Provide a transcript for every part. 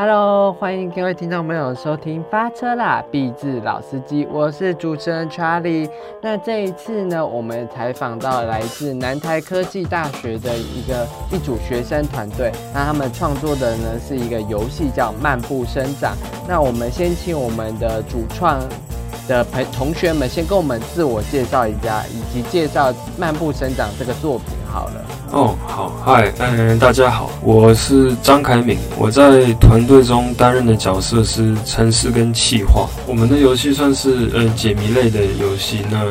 Hello，欢迎各位听众朋友收听发车啦，毕志老司机，我是主持人 Charlie。那这一次呢，我们采访到来自南台科技大学的一个一组学生团队，那他们创作的呢是一个游戏叫《漫步生长》。那我们先请我们的主创的朋同学们先跟我们自我介绍一下，以及介绍《漫步生长》这个作品好了。哦，好，嗨，嗯，大家好，我是张凯敏，我在团队中担任的角色是城市跟企划。我们的游戏算是呃解谜类的游戏，那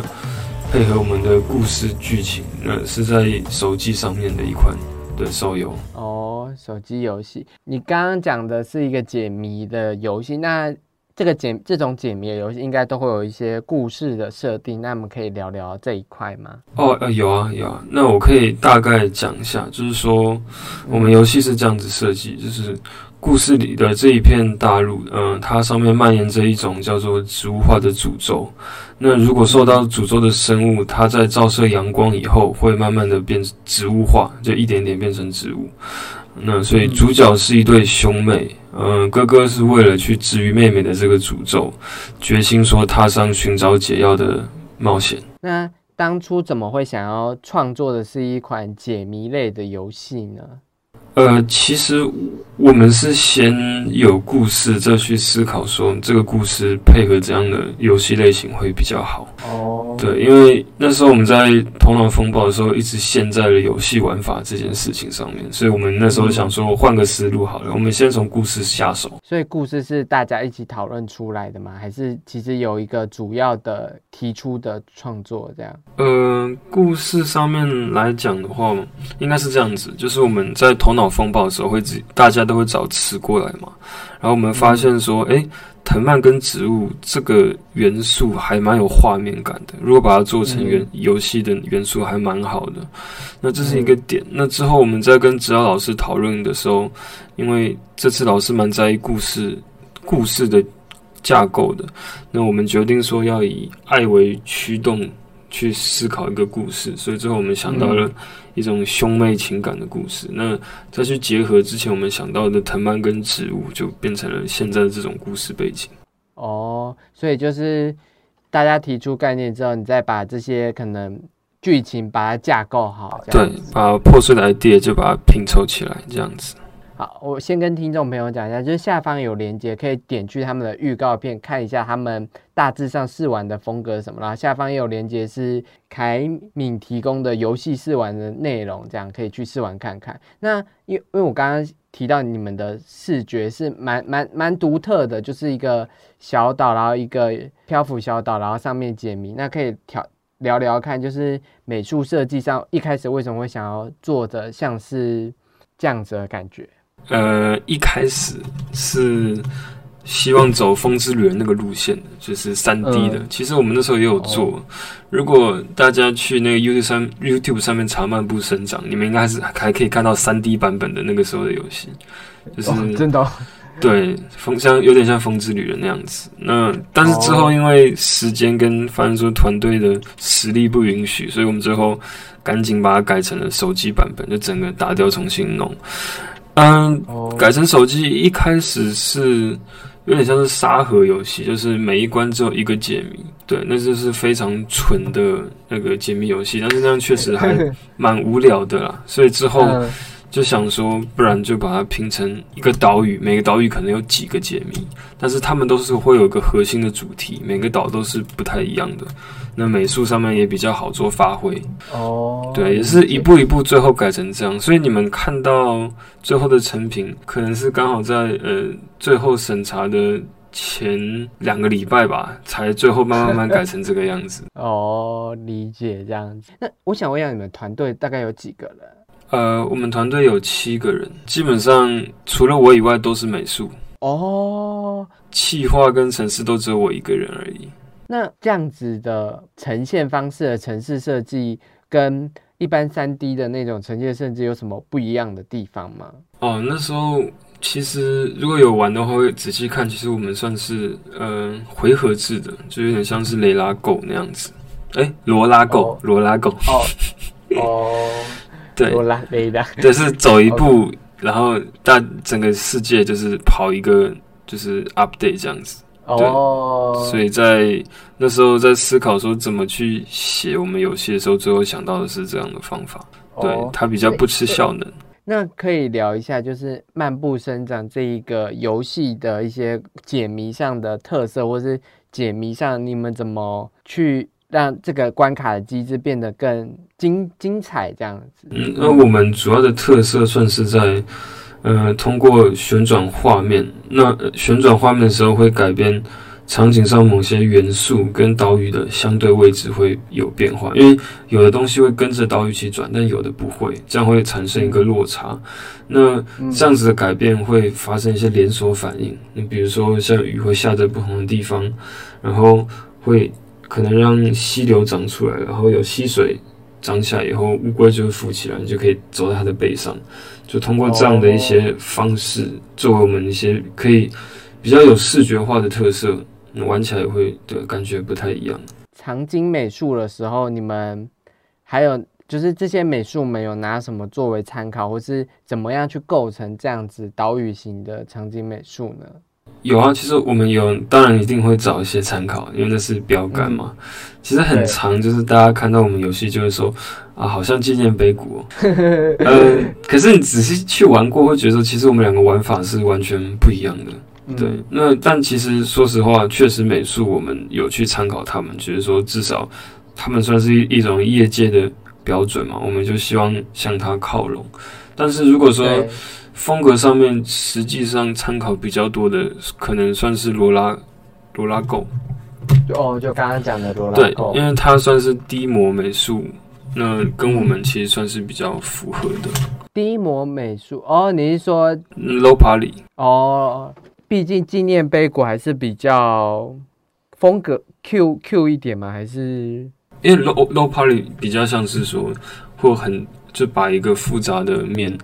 配合我们的故事剧情，那是在手机上面的一款的手游。哦，手机游戏，你刚刚讲的是一个解谜的游戏，那。这个解这种解谜的游戏应该都会有一些故事的设定，那我们可以聊聊这一块吗？哦，呃，有啊，有啊。那我可以大概讲一下，就是说我们游戏是这样子设计，就是故事里的这一片大陆，嗯，它上面蔓延着一种叫做植物化的诅咒。那如果受到诅咒的生物，它在照射阳光以后，会慢慢的变植物化，就一点点变成植物。那所以主角是一对兄妹。嗯，哥哥是为了去治愈妹妹的这个诅咒，决心说踏上寻找解药的冒险。那当初怎么会想要创作的是一款解谜类的游戏呢？呃，其实我们是先有故事，再去思考说这个故事配合怎样的游戏类型会比较好。哦，对，因为那时候我们在头脑风暴的时候，一直陷在了游戏玩法这件事情上面，所以我们那时候想说换个思路好了，我们先从故事下手。所以故事是大家一起讨论出来的吗？还是其实有一个主要的提出的创作这样？呃，故事上面来讲的话，应该是这样子，就是我们在头脑。风暴的时候会自大家都会找词过来嘛，然后我们发现说，哎，藤蔓跟植物这个元素还蛮有画面感的，如果把它做成元游戏的元素还蛮好的，那这是一个点。那之后我们在跟指导老师讨论的时候，因为这次老师蛮在意故事故事的架构的，那我们决定说要以爱为驱动去思考一个故事，所以最后我们想到了。一种兄妹情感的故事，那再去结合之前我们想到的藤蔓跟植物，就变成了现在的这种故事背景。哦，所以就是大家提出概念之后，你再把这些可能剧情把它架构好，对，把破碎的 idea 就把它拼凑起来，这样子。好，我先跟听众朋友讲一下，就是下方有连接，可以点去他们的预告片看一下他们大致上试玩的风格什么啦。下方也有连接是凯敏提供的游戏试玩的内容，这样可以去试玩看看。那因因为我刚刚提到你们的视觉是蛮蛮蛮独特的，就是一个小岛，然后一个漂浮小岛，然后上面解谜。那可以调聊聊看，就是美术设计上一开始为什么会想要做的像是这样子的感觉？呃，一开始是希望走《风之旅人》那个路线的，就是三 D 的。其实我们那时候也有做。如果大家去那个 YouTube 上 YouTube 上面查《漫步生长》，你们应该是还可以看到三 D 版本的那个时候的游戏，就是真的对风像有点像《风之旅人》那样子。那但是之后因为时间跟反正说团队的实力不允许，所以我们最后赶紧把它改成了手机版本，就整个打掉重新弄。嗯，改成手机一开始是有点像是沙盒游戏，就是每一关只有一个解谜，对，那就是非常纯的那个解谜游戏，但是那样确实还 蛮无聊的啦，所以之后就想说，不然就把它拼成一个岛屿，每个岛屿可能有几个解谜，但是他们都是会有一个核心的主题，每个岛都是不太一样的。那美术上面也比较好做发挥哦，对，也是一步一步，最后改成这样。所以你们看到最后的成品，可能是刚好在呃最后审查的前两个礼拜吧，才最后慢慢慢改成这个样子。哦，理解这样子。那我想问一下，你们团队大概有几个人？呃，我们团队有七个人，基本上除了我以外都是美术。哦，企划跟城市都只有我一个人而已。那这样子的呈现方式的城市设计，跟一般三 D 的那种呈现设计有什么不一样的地方吗？哦，那时候其实如果有玩的话，会仔细看，其实我们算是呃回合制的，就有点像是雷拉狗那样子。哎，罗拉狗，罗拉狗。哦哦，对，罗拉 就是走一步然后大整个世界就是跑一个就是 update 这样子。哦，所以在那时候在思考说怎么去写我们游戏的时候，最后想到的是这样的方法。对，它比较不吃效能。那可以聊一下，就是漫步生长这一个游戏的一些解谜上的特色，或是解谜上你们怎么去让这个关卡的机制变得更精精彩这样子？嗯，那我们主要的特色算是在。呃，通过旋转画面，那旋转画面的时候会改变场景上某些元素跟岛屿的相对位置会有变化，因为有的东西会跟着岛屿一起转，但有的不会，这样会产生一个落差。那这样子的改变会发生一些连锁反应，你比如说像雨会下在不同的地方，然后会可能让溪流长出来，然后有溪水长起来以后，乌龟就会浮起来，你就可以走在它的背上。就通过这样的一些方式，作为我们一些可以比较有视觉化的特色，玩起来会的感觉不太一样。场景美术的时候，你们还有就是这些美术没有拿什么作为参考，或是怎么样去构成这样子岛屿型的场景美术呢？有啊，其实我们有，当然一定会找一些参考，因为那是标杆嘛。其实很长，就是大家看到我们游戏就会说啊，好像纪念碑谷。呃，可是你仔细去玩过，会觉得，其实我们两个玩法是完全不一样的。对，那但其实说实话，确实美术我们有去参考他们，觉得说至少他们算是一一种业界的标准嘛，我们就希望向他靠拢。但是如果说，风格上面实际上参考比较多的，可能算是罗拉罗拉狗。哦，就刚刚讲的罗拉对，因为它算是低模美术，那跟我们其实算是比较符合的。低模美术哦，你是说 low poly？哦，毕竟纪念碑谷还是比较风格 Q Q 一点嘛？还是因为 low low poly 比较像是说，或很就把一个复杂的面。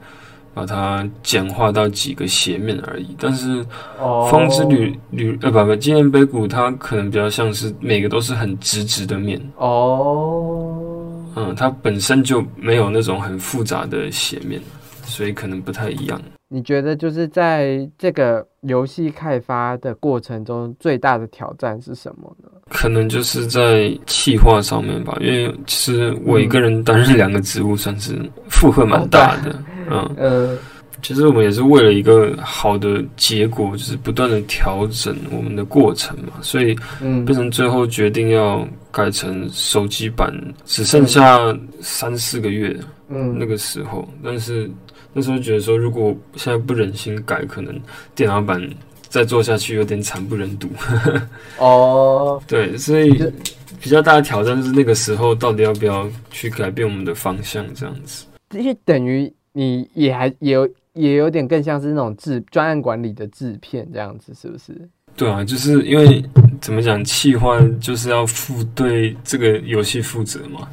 把它简化到几个斜面而已，但是风之旅旅呃不不纪念碑谷它可能比较像是每个都是很直直的面哦，嗯，它本身就没有那种很复杂的斜面，所以可能不太一样。你觉得就是在这个游戏开发的过程中最大的挑战是什么呢？可能就是在企划上面吧，因为其实我一个人担任两个职务，算是负荷蛮大的。嗯。呃，其实我们也是为了一个好的结果，就是不断的调整我们的过程嘛，所以嗯，变成最后决定要改成手机版，只剩下三四个月，嗯，那个时候，但是那时候觉得说，如果现在不忍心改，可能电脑版再做下去有点惨不忍睹。哦，对，所以比较大的挑战就是那个时候到底要不要去改变我们的方向，这样子，这些等于。你也还也有也有点更像是那种制专案管理的制片这样子，是不是？对啊，就是因为怎么讲，企划就是要负对这个游戏负责嘛，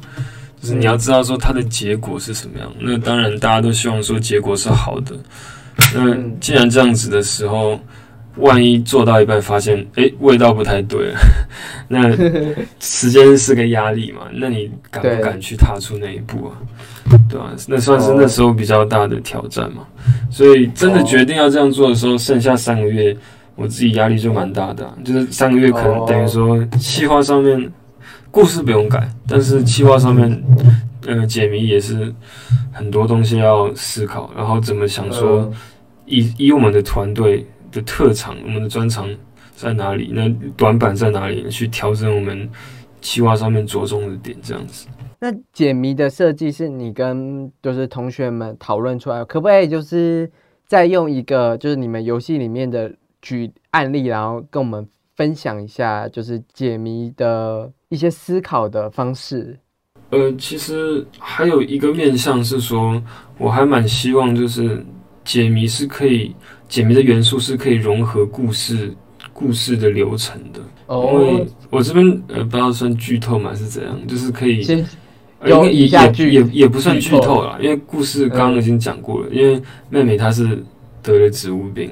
就是你要知道说它的结果是什么样。那当然大家都希望说结果是好的。那既然这样子的时候，万一做到一半发现哎味道不太对，那时间是个压力嘛？那你敢不敢去踏出那一步啊？对吧？那算是那时候比较大的挑战嘛。所以真的决定要这样做的时候，剩下三个月，我自己压力就蛮大的。就是三个月可能等于说，企划上面故事不用改，但是企划上面，呃，解谜也是很多东西要思考，然后怎么想说，以以我们的团队的特长，我们的专长在哪里？那短板在哪里？去调整我们企划上面着重的点，这样子。那解谜的设计是你跟就是同学们讨论出来，可不可以就是再用一个就是你们游戏里面的举案例，然后跟我们分享一下，就是解谜的一些思考的方式？呃，其实还有一个面向是说，我还蛮希望就是解谜是可以解谜的元素是可以融合故事故事的流程的，因为我这边呃不知道算剧透嘛是怎样，就是可以。也也也也不算剧透了，因为故事刚刚已经讲过了。因为妹妹她是得了植物病，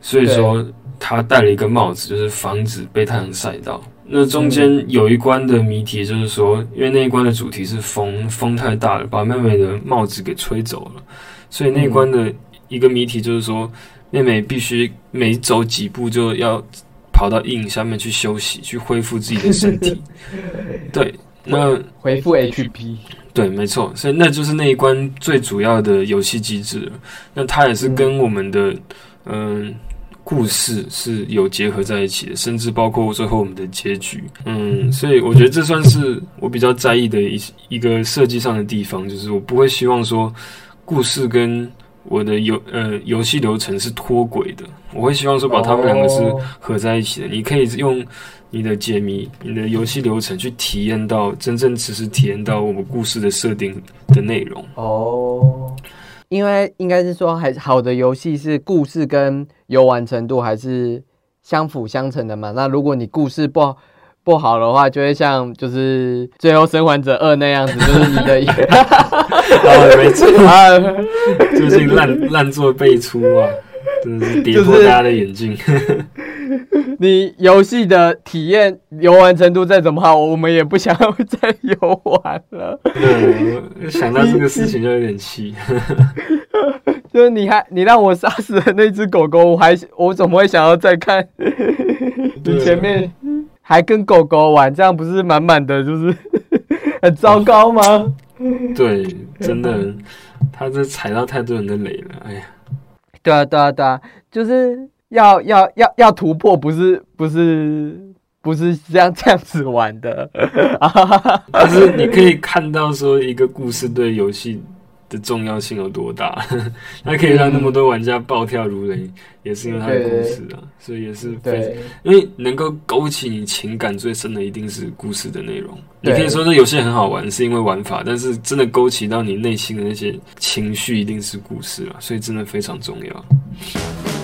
所以说她戴了一个帽子，就是防止被太阳晒到。那中间有一关的谜题就是说，因为那一关的主题是风，风太大了，把妹妹的帽子给吹走了，所以那一关的一个谜题就是说，妹妹必须每走几步就要跑到阴影下面去休息，去恢复自己的身体。对，那回复 HP。对，没错，所以那就是那一关最主要的游戏机制了。那它也是跟我们的嗯故事是有结合在一起的，甚至包括最后我们的结局。嗯，所以我觉得这算是我比较在意的一一个设计上的地方，就是我不会希望说故事跟我的游呃游戏流程是脱轨的，我会希望说把它们两个是合在一起的。你可以用。你的解谜，你的游戏流程，去体验到真正只是体验到我们故事的设定的内容哦。因为应该是说，还好的游戏是故事跟游玩程度还是相辅相成的嘛。那如果你故事不不好的话，就会像就是《最后生还者二》那样子，就是你的哦，没错 啊，最近烂烂作辈出啊，真的是跌破大家的眼镜。你游戏的体验游玩程度再怎么好，我们也不想要再游玩了。想到这个事情就有点气。就是你还你让我杀死了那只狗狗，我还我怎么会想要再看？你前面还跟狗狗玩，这样不是满满的就是 很糟糕吗？对，真的，他这踩到太多人的雷了。哎呀，对啊，对啊，对啊，就是。要要要要突破，不是不是不是这样这样子玩的，但是你可以看到说一个故事对游戏的重要性有多大，它可以让那么多玩家暴跳如雷，也是因为它的故事啊，所以也是非因为能够勾起你情感最深的一定是故事的内容。你可以说这游戏很好玩，是因为玩法，但是真的勾起到你内心的那些情绪，一定是故事啊，所以真的非常重要。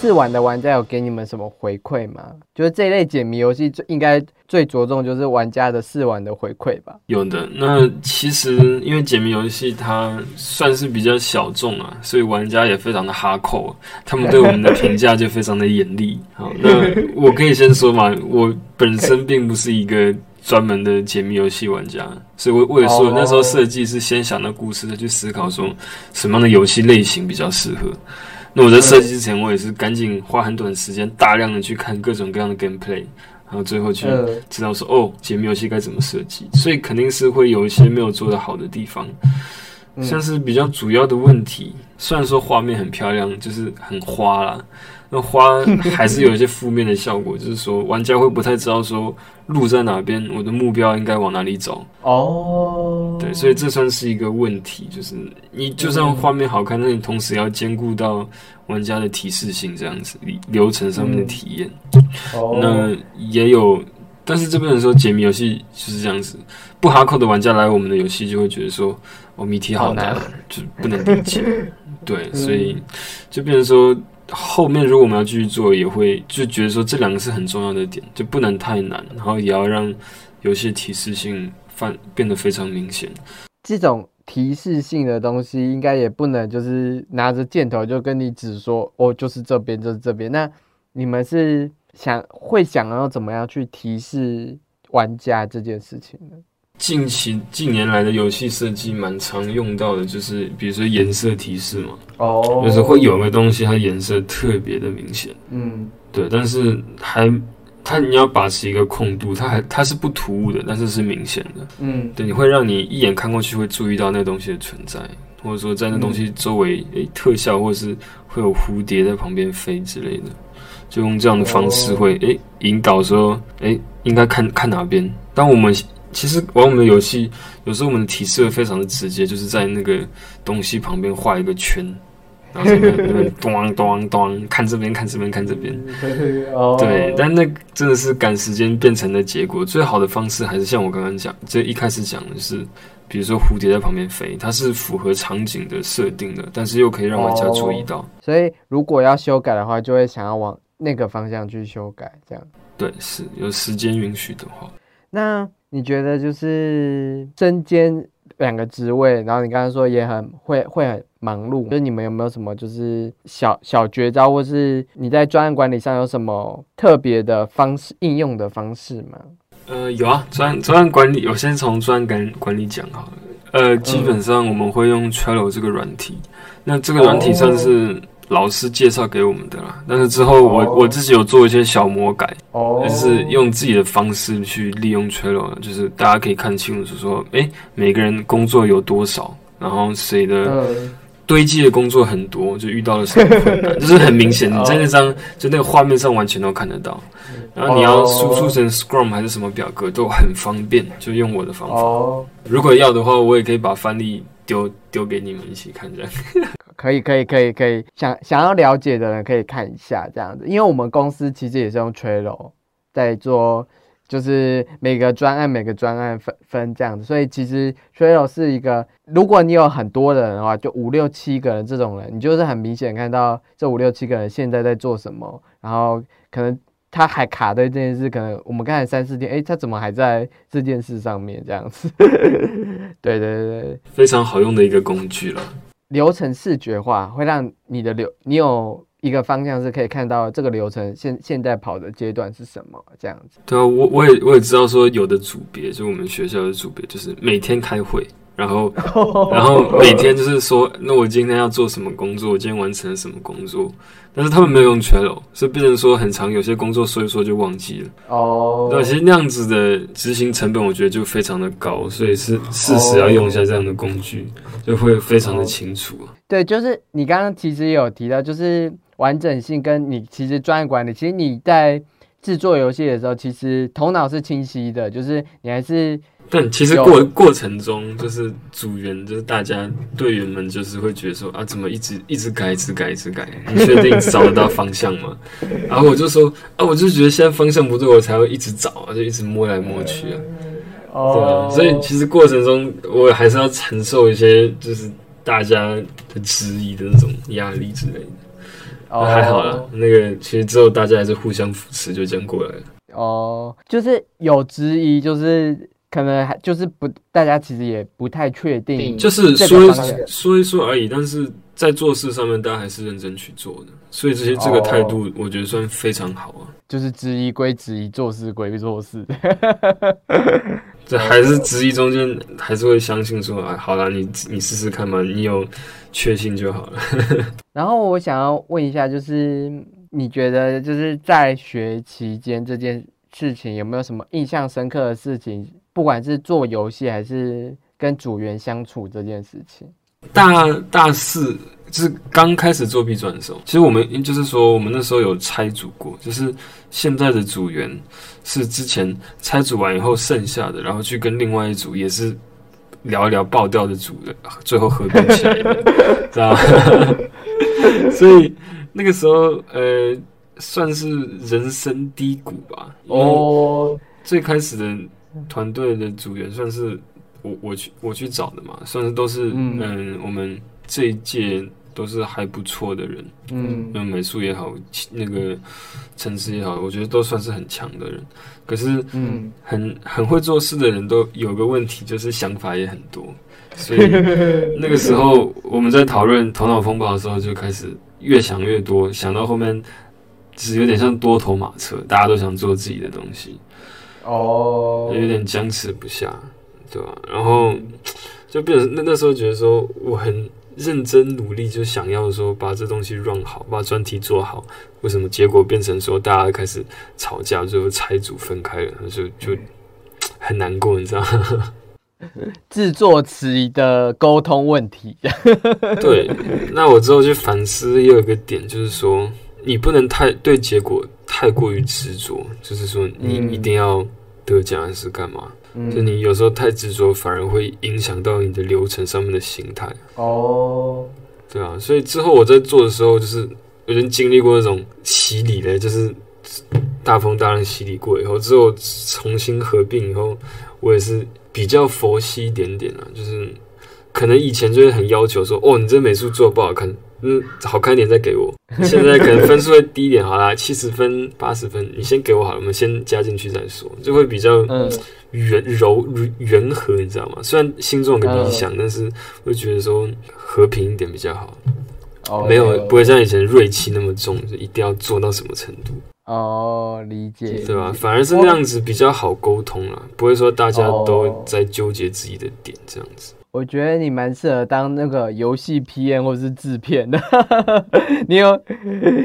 试玩的玩家有给你们什么回馈吗？就是这一类解谜游戏最应该最着重就是玩家的试玩的回馈吧。有的，那其实因为解谜游戏它算是比较小众啊，所以玩家也非常的哈扣，他们对我们的评价就非常的严厉。好，那我可以先说嘛，我本身并不是一个专门的解谜游戏玩家，所以我我也说那时候设计是先想到故事，再去思考说什么样的游戏类型比较适合。那我在设计之前，我也是赶紧花很短时间，大量的去看各种各样的 gameplay，然后最后去知道说，哦，解谜游戏该怎么设计。所以肯定是会有一些没有做的好的地方，像是比较主要的问题。虽然说画面很漂亮，就是很花啦。那花还是有一些负面的效果，就是说玩家会不太知道说路在哪边，我的目标应该往哪里走。哦，对，所以这算是一个问题，就是你就算画面好看，那你同时要兼顾到玩家的提示性，这样子流程上面的体验。那也有，但是这边人说解谜游戏就是这样子，不哈扣的玩家来我们的游戏就会觉得说，哦，谜题好难，就不能理解。对，所以就变成说。后面如果我们要继续做，也会就觉得说这两个是很重要的点，就不能太难，然后也要让游戏提示性范变得非常明显。这种提示性的东西，应该也不能就是拿着箭头就跟你指说，哦，就是这边，就是这边。那你们是想会想要怎么样去提示玩家这件事情呢？近期近年来的游戏设计蛮常用到的，就是比如说颜色提示嘛，哦，就是会有个东西它颜色特别的明显，嗯，对，但是还它你要把持一个空度，它还它是不突兀的，但是是明显的，嗯，对，你会让你一眼看过去会注意到那东西的存在，或者说在那东西周围诶特效，或者是会有蝴蝶在旁边飞之类的，就用这样的方式会诶引导说诶应该看看哪边，当我们。其实玩我们的游戏，有时候我们的提示会非常的直接，就是在那个东西旁边画一个圈，然后那边咚咚咚，看这边看这边看这边。对，但那真的是赶时间变成的结果。最好的方式还是像我刚刚讲，这一开始讲的是，比如说蝴蝶在旁边飞，它是符合场景的设定的，但是又可以让玩家注意到。所以如果要修改的话，就会想要往那个方向去修改，这样。对，是有时间允许的话。那。你觉得就是身兼两个职位，然后你刚才说也很会会很忙碌，就是你们有没有什么就是小小绝招，或是你在专案管理上有什么特别的方式应用的方式吗？呃，有啊，专专案管理，我先从专案管管理讲好了。呃，基本上我们会用 Trello 这个软体，那这个软体算是老师介绍给我们的啦。但是之后我我自己有做一些小魔改，就是用自己的方式去利用 Trello，就是大家可以看清楚说，哎，每个人工作有多少，然后谁的。堆积的工作很多，就遇到了什么困难，就是很明显，你在那张就那个画面上完全都看得到。然后你要输出成 Scrum 还是什么表格都很方便，就用我的方法。如果要的话，我也可以把范例丢丢给你们一起看，这样。可以，可以，可以，可以。想想要了解的人可以看一下这样子，因为我们公司其实也是用 Trello 在做。就是每个专案每个专案分分这样子，所以其实 Trello 是一个，如果你有很多人的话，就五六七个人这种人，你就是很明显看到这五六七个人现在在做什么，然后可能他还卡在这件事，可能我们刚才三四天，哎，他怎么还在这件事上面这样子？对对对，非常好用的一个工具了。流程视觉化会让你的流，你有。一个方向是可以看到这个流程现现在跑的阶段是什么这样子。对，我我也我也知道说有的组别，就我们学校的组别，就是每天开会，然后 然后每天就是说，那我今天要做什么工作，我今天完成了什么工作。但是他们没有用 Trello，所以变成说很长，有些工作说一说就忘记了。哦，那其实那样子的执行成本，我觉得就非常的高，所以是事实要用一下这样的工具，就会非常的清楚对，就是你刚刚其实也有提到，就是。完整性跟你其实专业管理，其实你在制作游戏的时候，其实头脑是清晰的，就是你还是。但其实过过程中，就是组员，就是大家队员们，就是会觉得说啊，怎么一直一直改，一直改，一直改？你确定找得到方向吗？然后我就说啊，我就觉得现在方向不对，我才会一直找，就一直摸来摸去啊。哦。所以其实过程中，我还是要承受一些，就是大家的质疑的那种压力之类的。还好啦，那个其实之后大家还是互相扶持，就这样过来了。哦，就是有质疑，就是可能还就是不，大家其实也不太确定，就是说说一说而已。但是在做事上面，大家还是认真去做的，所以这些这个态度，我觉得算非常好啊。就是质疑归质疑，做事归做事。这还是质疑中间，还是会相信说，哎，好啦，你你试试看嘛，你有确信就好了。然后我想要问一下，就是你觉得就是在学期间这件事情有没有什么印象深刻的事情？不管是做游戏还是跟组员相处这件事情。大大四。就是刚开始作弊转的时候，其实我们就是说，我们那时候有拆组过，就是现在的组员是之前拆组完以后剩下的，然后去跟另外一组也是聊一聊爆掉的组的，最后合并起来的，知道吗？所以那个时候呃，算是人生低谷吧。哦，最开始的团队的组员算是我我去我去找的嘛，算是都是嗯我们这一届。都是还不错的人，嗯，那美术也好，那个城市也好，我觉得都算是很强的人。可是，嗯，很很会做事的人都有个问题，就是想法也很多。所以那个时候我们在讨论头脑风暴的时候，就开始越想越多，想到后面其实有点像多头马车，大家都想做自己的东西，哦，有点僵持不下，对吧？然后就变成那那时候觉得说我很。认真努力就想要说把这东西 run 好，把专题做好。为什么结果变成说大家开始吵架，最后拆组分开了，就就很难过，你知道吗？制作词的沟通问题。对，那我之后去反思，也有一个点，就是说你不能太对结果太过于执着，就是说你一定要得奖还是干嘛？就你有时候太执着，反而会影响到你的流程上面的形态。哦，对啊，所以之后我在做的时候，就是有人经历过那种洗礼的，就是大风大浪洗礼过以后，之后重新合并以后，我也是比较佛系一点点啊，就是可能以前就会很要求说，哦，你这美术做不好看。嗯，好看一点再给我。现在可能分数会低一点，好啦，七十分、八十分，你先给我好了，我们先加进去再说，就会比较圆柔圆和，你知道吗？虽然心中有个理想，但是会觉得说和平一点比较好。哦，没有不会像以前锐气那么重，就一定要做到什么程度。哦，理解，对吧？反而是那样子比较好沟通啦，不会说大家都在纠结自己的点这样子。我觉得你蛮适合当那个游戏 PM 或是制片的，你有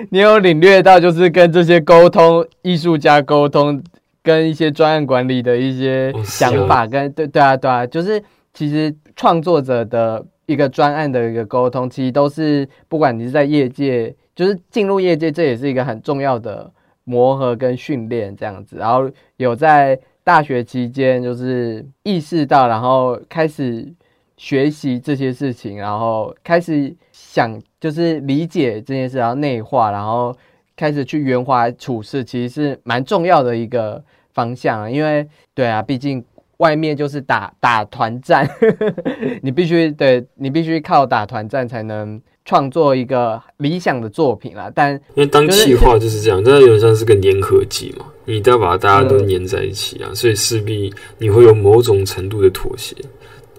你有领略到就是跟这些沟通艺术家沟通，跟一些专案管理的一些想法，跟对对啊对啊，就是其实创作者的一个专案的一个沟通，其实都是不管你是在业界，就是进入业界，这也是一个很重要的磨合跟训练这样子，然后有在大学期间就是意识到，然后开始。学习这些事情，然后开始想，就是理解这件事，然后内化，然后开始去圆滑处事，其实是蛮重要的一个方向。因为，对啊，毕竟外面就是打打团战，你必须对你必须靠打团战才能创作一个理想的作品啦。但因为当企划就是这样，这有点像是个粘合剂嘛，你都要把大家都粘在一起啊，所以势必你会有某种程度的妥协。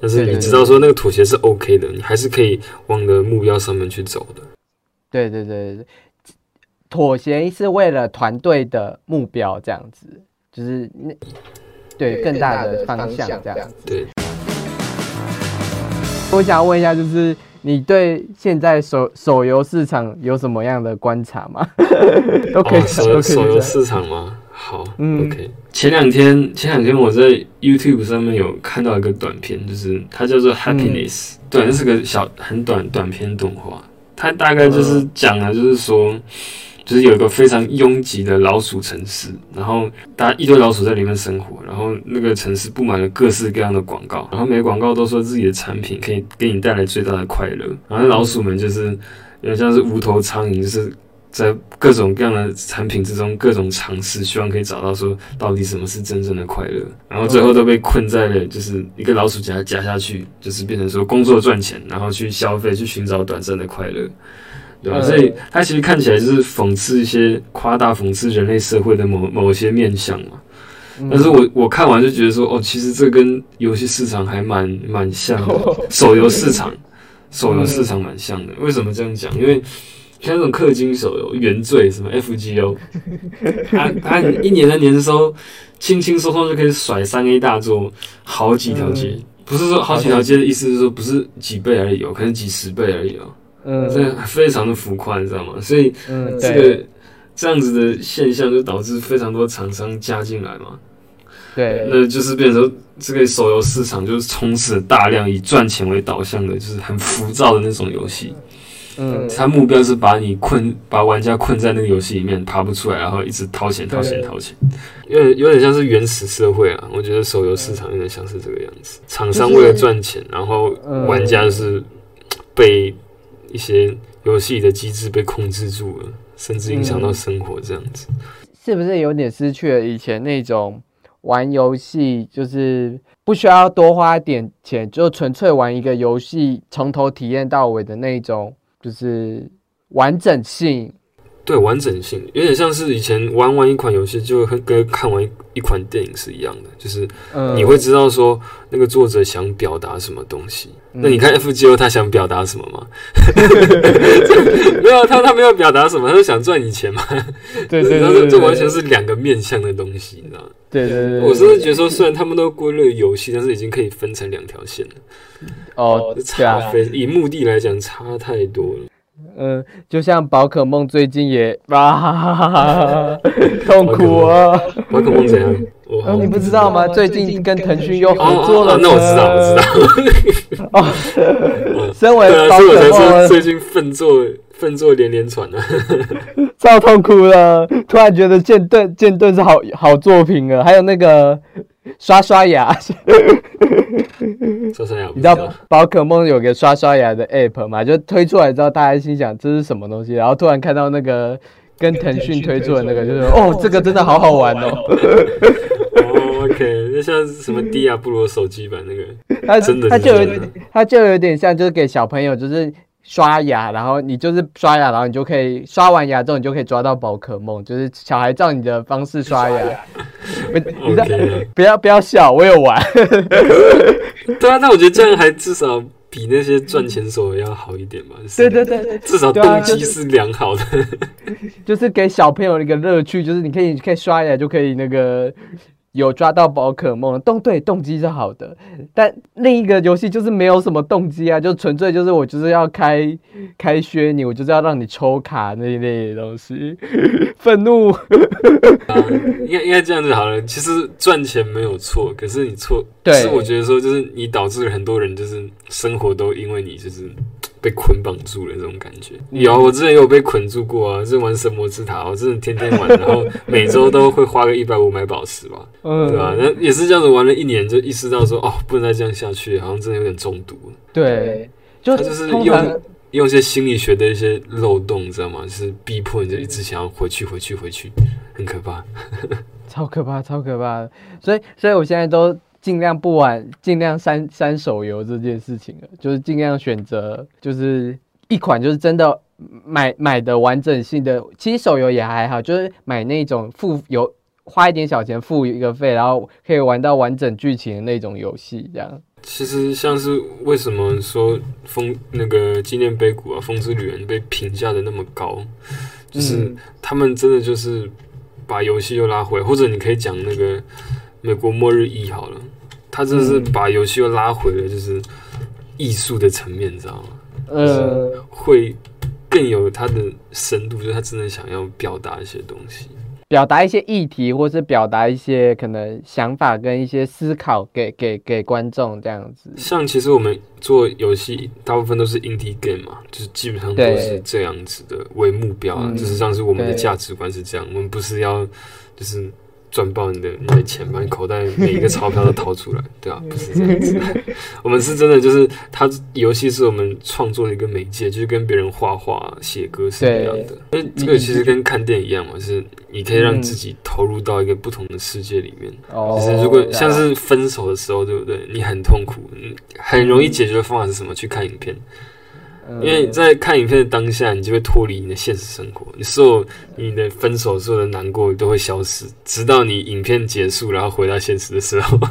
但是你知道说那个妥协是 OK 的，你还是可以往的目标上面去走的。对对对。对，妥协是为了团队的目标，这样子就是那对。更大的方向这样子。对。我想问一下，就是你对。现在手手游市场有什么样的观察吗？都可以手手游市场吗？好嗯，OK。前两天，前两天我在 YouTube 上面有看到一个短片，就是它叫做 Happiness，对，那是个小很短短片动画。它大概就是讲了，就是说，就是有一个非常拥挤的老鼠城市，然后大家一堆老鼠在里面生活，然后那个城市布满了各式各样的广告，然后每个广告都说自己的产品可以给你带来最大的快乐，然后老鼠们就是有点像是无头苍蝇，就是。在各种各样的产品之中，各种尝试，希望可以找到说到底什么是真正的快乐，然后最后都被困在了就是一个老鼠夹夹下去，就是变成说工作赚钱，然后去消费，去寻找短暂的快乐，对吧？所以它其实看起来就是讽刺一些夸大讽刺人类社会的某某些面相嘛。但是我我看完就觉得说，哦，其实这跟游戏市场还蛮蛮像的，手游市场，手游市场蛮像的。为什么这样讲？因为像那种氪金手游原罪什么 FGO，他他一年的年收轻轻松松就可以甩三 A 大作好几条街，不是说好几条街的意思是说不是几倍而已哦，可能几十倍而已哦，嗯，这非常的浮夸，你知道吗？所以这个这样子的现象就导致非常多厂商加进来嘛，对，那就是变成这个手游市场就是充斥大量以赚钱为导向的，就是很浮躁的那种游戏。嗯，他目标是把你困，把玩家困在那个游戏里面，爬不出来，然后一直掏钱、掏钱、掏钱，有点有点像是原始社会啊。我觉得手游市场有点像是这个样子，厂商为了赚钱，然后玩家是被一些游戏的机制被控制住了，甚至影响到生活这样子。是不是有点失去了以前那种玩游戏就是不需要多花点钱，就纯粹玩一个游戏，从头体验到尾的那种？就是完整性，对完整性有点像是以前玩完一款游戏就跟看完一款电影是一样的，就是你会知道说那个作者想表达什么东西。那你看 F G O 他想表达什么吗？没有，他他没有表达什么，他是想赚你钱嘛。对对对，这完全是两个面向的东西，你知道吗？对对对，我甚至觉得说，虽然他们都归类游戏，但是已经可以分成两条线了。哦，差非以目的来讲差太多了。嗯，就像宝可梦最近也啊，痛苦啊！宝可梦怎样？哦，你不知道吗？最近跟腾讯又合作了。那我知道，我知道。哦，身为宝可梦，最近奋作奋作连连喘啊，超痛苦了。突然觉得剑盾剑盾是好好作品啊，还有那个。刷刷牙，刷刷牙，你知道宝可梦有个刷刷牙的 app 吗？就推出来之后，大家心想这是什么东西，然后突然看到那个跟腾讯推出的那个，就是哦，这个真的好好玩哦。OK，那像什么低亚布罗手机版那个，它真的，它就有它就有点像，就是给小朋友就是。刷牙，然后你就是刷牙，然后你就可以刷完牙之后，你就可以抓到宝可梦，就是小孩照你的方式刷牙。你不要不要笑，我有玩。对啊，那我觉得这样还至少比那些赚钱手要好一点嘛。对对对，至少动机是良好的，就是给小朋友一个乐趣，就是你可以可以刷牙就可以那个。有抓到宝可梦，动对动机是好的，但另一个游戏就是没有什么动机啊，就纯粹就是我就是要开开削你，我就是要让你抽卡那一类的东西，愤怒。应该应该这样子好了，其实赚钱没有错，可是你错，对，是我觉得说就是你导致了很多人就是生活都因为你就是。被捆绑住了这种感觉，有我之前有被捆住过啊，是玩神魔之塔，我真的天天玩，然后每周都会花个一百五买宝石吧，对吧？那也是这样子玩了一年，就意识到说，哦，不能再这样下去，好像真的有点中毒了。对，就他就是用用一些心理学的一些漏洞，知道吗？就是逼迫你就一直想要回去，回去，回去，很可怕，超可怕，超可怕。所以，所以我现在都。尽量不玩，尽量删删手游这件事情了，就是尽量选择，就是一款就是真的买买的完整性的。其实手游也还好，就是买那种付有花一点小钱付一个费，然后可以玩到完整剧情的那种游戏。这样，其实像是为什么说风那个纪念碑谷啊，风之旅人被评价的那么高，就是他们真的就是把游戏又拉回，或者你可以讲那个美国末日一好了。他就是把游戏又拉回了，就是艺术的层面，你知道吗？呃，会更有它的深度，就是他真的想要表达一些东西，表达一些议题，或是表达一些可能想法跟一些思考给给给观众这样子。像其实我们做游戏，大部分都是 indie game 嘛，就是基本上都是这样子的为目标啊，就是像是我们的价值观是这样，我们不是要就是。赚爆你的你的钱，把你口袋每一个钞票都掏出来，对啊，不是这样子。我们是真的，就是它游戏是我们创作的一个媒介，就是跟别人画画、写歌是一样的。因为这个其实跟看电影一样嘛，是你可以让自己投入到一个不同的世界里面。就是如果像是分手的时候，对不对？你很痛苦，很容易解决的方法是什么？去看影片。因为在看影片的当下，你就会脱离你的现实生活，你所有你的分手所有的难过都会消失，直到你影片结束，然后回到现实的时候。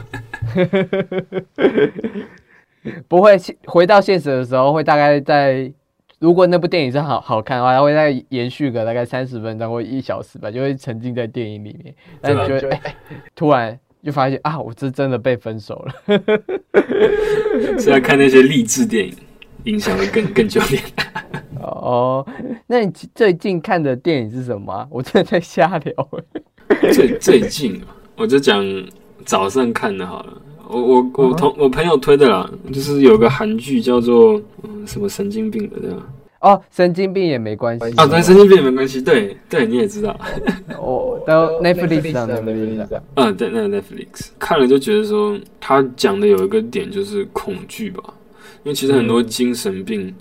不会回到现实的时候，会大概在如果那部电影是好好看的话，它会再延续个大概三十分钟或一小时吧，就会沉浸在电影里面。但就会 突然就发现啊，我这真的被分手了。是在看那些励志电影。影响会更更久点。哦，那你最近看的电影是什么？我真的在瞎聊。最最近我就讲早上看的好了。我我我同我朋友推的啦，就是有个韩剧叫做嗯什么神经病的对吧？哦，神经病也没关系啊，对，神经病也没关系。对对，你也知道。哦，都 Netflix 上的 Netflix。嗯，对，那个 Netflix 看了就觉得说，他讲的有一个点就是恐惧吧。因为其实很多精神病，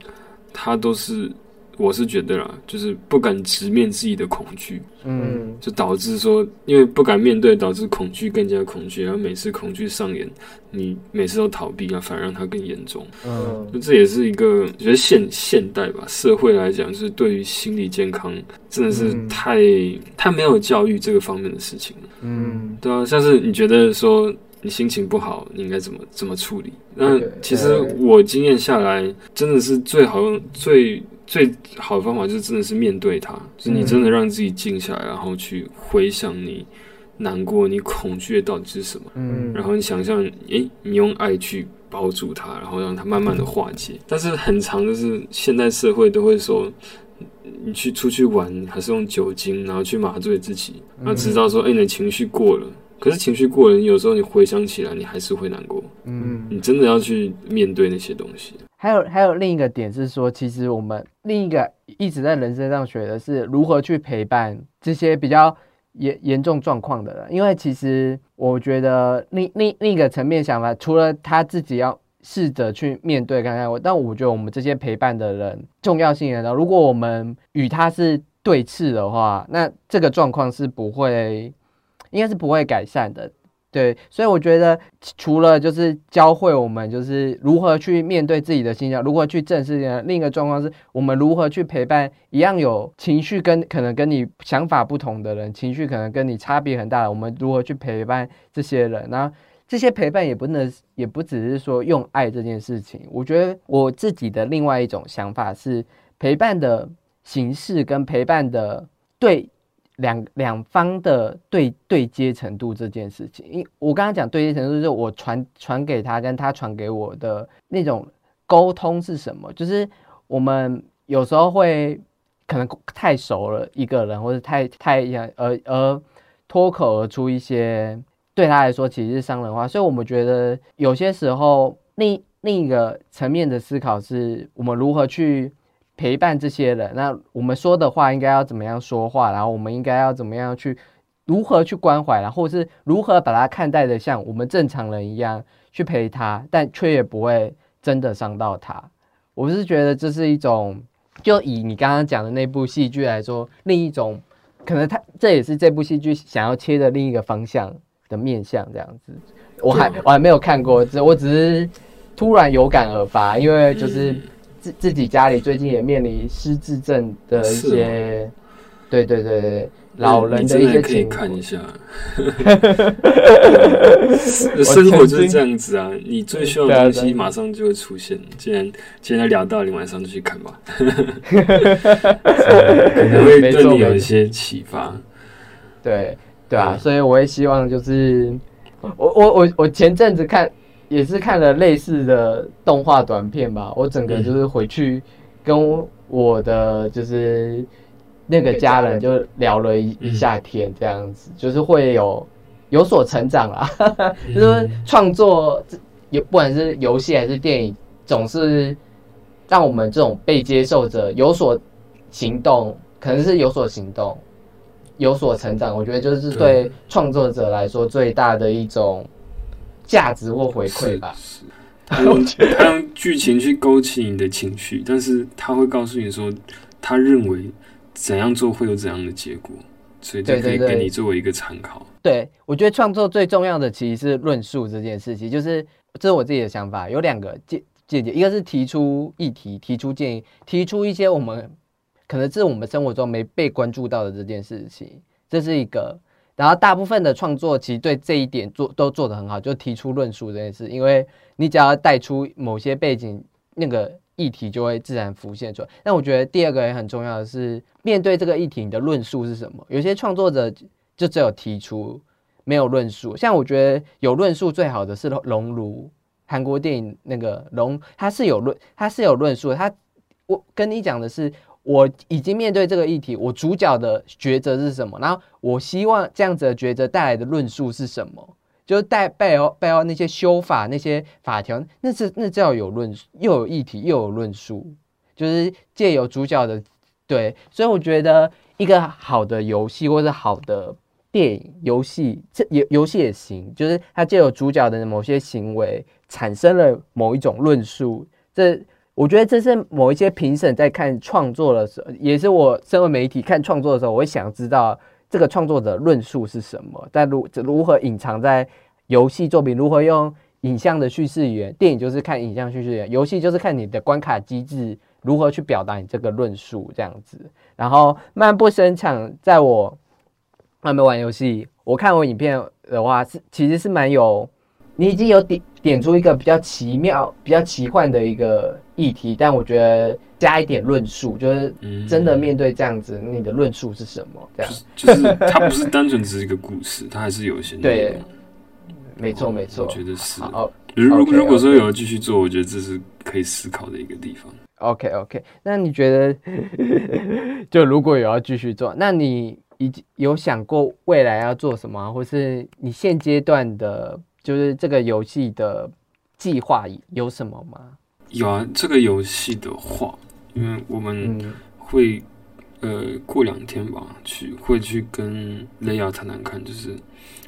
他都是，我是觉得啦，就是不敢直面自己的恐惧，嗯，就导致说，因为不敢面对，导致恐惧更加恐惧，然后每次恐惧上演，你每次都逃避啊，反而让它更严重，嗯，就这也是一个，我觉得现现代吧，社会来讲，就是对于心理健康真的是太太没有教育这个方面的事情，嗯，对啊，像是你觉得说。你心情不好，你应该怎么怎么处理？那其实我经验下来，真的是最好用最最好的方法，就是真的是面对它，就是你真的让自己静下来，然后去回想你难过、你恐惧的到底是什么。嗯，然后你想象，诶，你用爱去包住它，然后让它慢慢的化解。但是很长的是，现代社会都会说，你去出去玩，还是用酒精，然后去麻醉自己，然后直到说，哎，你的情绪过了。可是情绪过了，有时候你回想起来，你还是会难过。嗯，你真的要去面对那些东西。还有还有另一个点是说，其实我们另一个一直在人生上学的是如何去陪伴这些比较严严重状况的人。因为其实我觉得另另另一个层面想法，除了他自己要试着去面对看看，我但我觉得我们这些陪伴的人重要性呢，如果我们与他是对峙的话，那这个状况是不会。应该是不会改善的，对，所以我觉得除了就是教会我们就是如何去面对自己的心情，如何去正视另一个状况是我们如何去陪伴一样有情绪跟可能跟你想法不同的人，情绪可能跟你差别很大的，我们如何去陪伴这些人，然后这些陪伴也不能，也不只是说用爱这件事情。我觉得我自己的另外一种想法是，陪伴的形式跟陪伴的对两两方的对对接程度这件事情。因我刚刚讲对接程度，就是我传传给他，跟他传给我的那种沟通是什么？就是我们有时候会可能太熟了一个人，或者太太而而脱口而出一些。对他来说，其实是伤人话，所以我们觉得有些时候，另另一个层面的思考是我们如何去陪伴这些人。那我们说的话应该要怎么样说话？然后我们应该要怎么样去如何去关怀，然后是如何把他看待的像我们正常人一样去陪他，但却也不会真的伤到他。我是觉得这是一种，就以你刚刚讲的那部戏剧来说，另一种可能，他这也是这部戏剧想要切的另一个方向。的面向这样子，我还我还没有看过，这我只是突然有感而发，因为就是自自己家里最近也面临失智症的一些，对对对对，老人的一些可以看一下。生活就是这样子啊，你最需要的东西马上就会出现。既然既然聊到，你晚上就去看吧，可能会对你有一些启发。对。对啊，所以我也希望就是我我我我前阵子看也是看了类似的动画短片吧，我整个就是回去跟我的就是那个家人。就聊了一一下天，这样子就是会有有所成长啦，就是创作有不管是游戏还是电影，总是让我们这种被接受者有所行动，可能是有所行动。有所成长，我觉得就是对创作者来说最大的一种价值或回馈吧。是，他用他用剧情去勾起你的情绪，但是他会告诉你说，他认为怎样做会有怎样的结果，所以就可以给你作为一个参考。对，我觉得创作最重要的其实是论述这件事情，就是这是我自己的想法，有两个见见解，一个是提出议题、提出建议、提出一些我们。可能是我们生活中没被关注到的这件事情，这是一个。然后大部分的创作其实对这一点做都做得很好，就提出论述这件事。因为你只要带出某些背景，那个议题就会自然浮现出来。但我觉得第二个也很重要的是，面对这个议题，你的论述是什么？有些创作者就只有提出，没有论述。像我觉得有论述最好的是《熔炉》，韩国电影那个《龙》，它是有论，它是有论述。它我跟你讲的是。我已经面对这个议题，我主角的抉择是什么？然后我希望这样子的抉择带来的论述是什么？就是带背后背后那些修法那些法条，那是那叫有论又有议题又有论述，就是借由主角的对，所以我觉得一个好的游戏或者好的电影游戏，这游游戏也行，就是它借由主角的某些行为产生了某一种论述，这。我觉得这是某一些评审在看创作的时候，也是我身为媒体看创作的时候，我会想知道这个创作者论述是什么，但如如何隐藏在游戏作品，如何用影像的叙事语言，电影就是看影像叙事语言，游戏就是看你的关卡机制如何去表达你这个论述这样子。然后漫步生场，在我还没玩游戏，我看我影片的话是其实是蛮有。你已经有点点出一个比较奇妙、比较奇幻的一个议题，但我觉得加一点论述，就是真的面对这样子，你的论述是什么？这样就是它不是单纯只是一个故事，它还是有一些对，没错没错，我觉得是。如如果说有要继续做，我觉得这是可以思考的一个地方。OK OK，那你觉得就如果有要继续做，那你已经有想过未来要做什么，或是你现阶段的？就是这个游戏的计划有什么吗？有啊，这个游戏的话，因为我们会呃过两天吧，去会去跟雷亚谈谈看，就是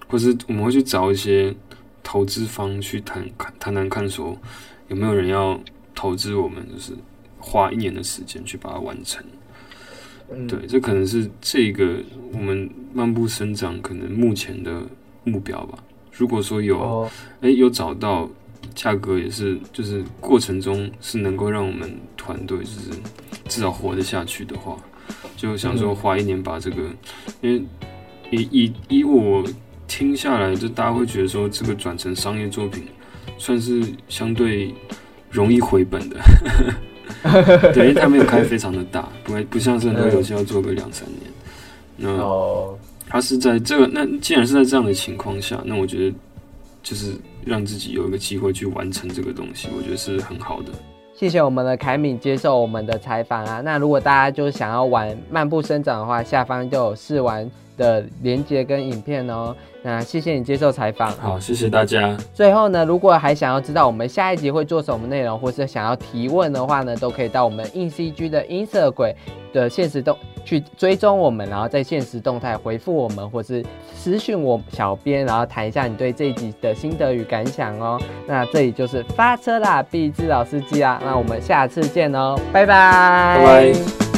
或是我们会去找一些投资方去谈看谈谈看，说有没有人要投资我们，就是花一年的时间去把它完成。对，这可能是这个我们漫步生长可能目前的目标吧。如果说有，哎，有找到价格也是，就是过程中是能够让我们团队就是至少活得下去的话，就想说花一年把这个，因为以以以我听下来，就大家会觉得说这个转成商业作品，算是相对容易回本的。对，因为它没有开非常的大，不会不像是很多游戏要做个两三年。那哦，他是在这个那既然是在这样的情况下，那我觉得就是让自己有一个机会去完成这个东西，我觉得是很好的。谢谢我们的凯敏接受我们的采访啊。那如果大家就是想要玩漫步生长的话，下方就有试玩的连接跟影片哦。那谢谢你接受采访。好，谢谢大家。最后呢，如果还想要知道我们下一集会做什么内容，或是想要提问的话呢，都可以到我们硬 CG 的音色鬼的现实动去追踪我们，然后在现实动态回复我们，或是私讯我小编，然后谈一下你对这一集的心得与感想哦。那这里就是发车啦，必知老司机啊。那我们下次见哦，拜，拜拜。